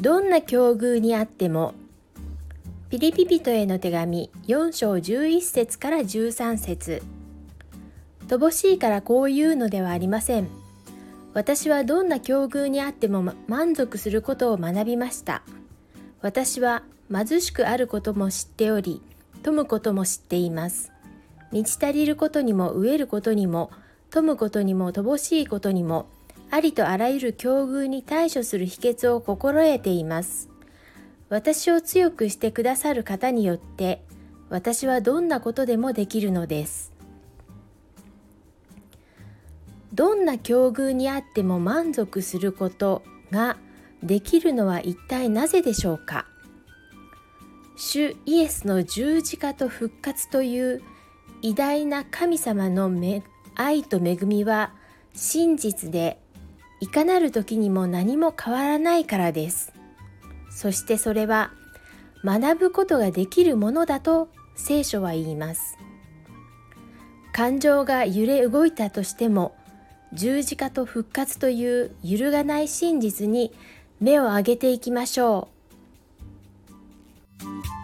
どんな境遇にあってもピリピピトへの手紙4章11節から13節。乏しいからこう言うのではありません。私はどんな境遇にあっても満足することを学びました。私は貧しくあることも知っており富むことも知っています。満ち足りることにも飢えることにも富むことにも乏しいことにもありとあらゆる境遇に対処する秘訣を心得ています。私を強くしてくださる方によって私はどんなことでもできるのです。どんな境遇にあっても満足することができるのは一体なぜでしょうか？主イエスの十字架と復活という偉大な神様の愛と恵みは真実でいかなる時にも何も変わらないからです。そしてそれは学ぶことができるものだと聖書は言います。感情が揺れ動いたとしても十字架と復活という揺るがない真実に目を上げていきましょう。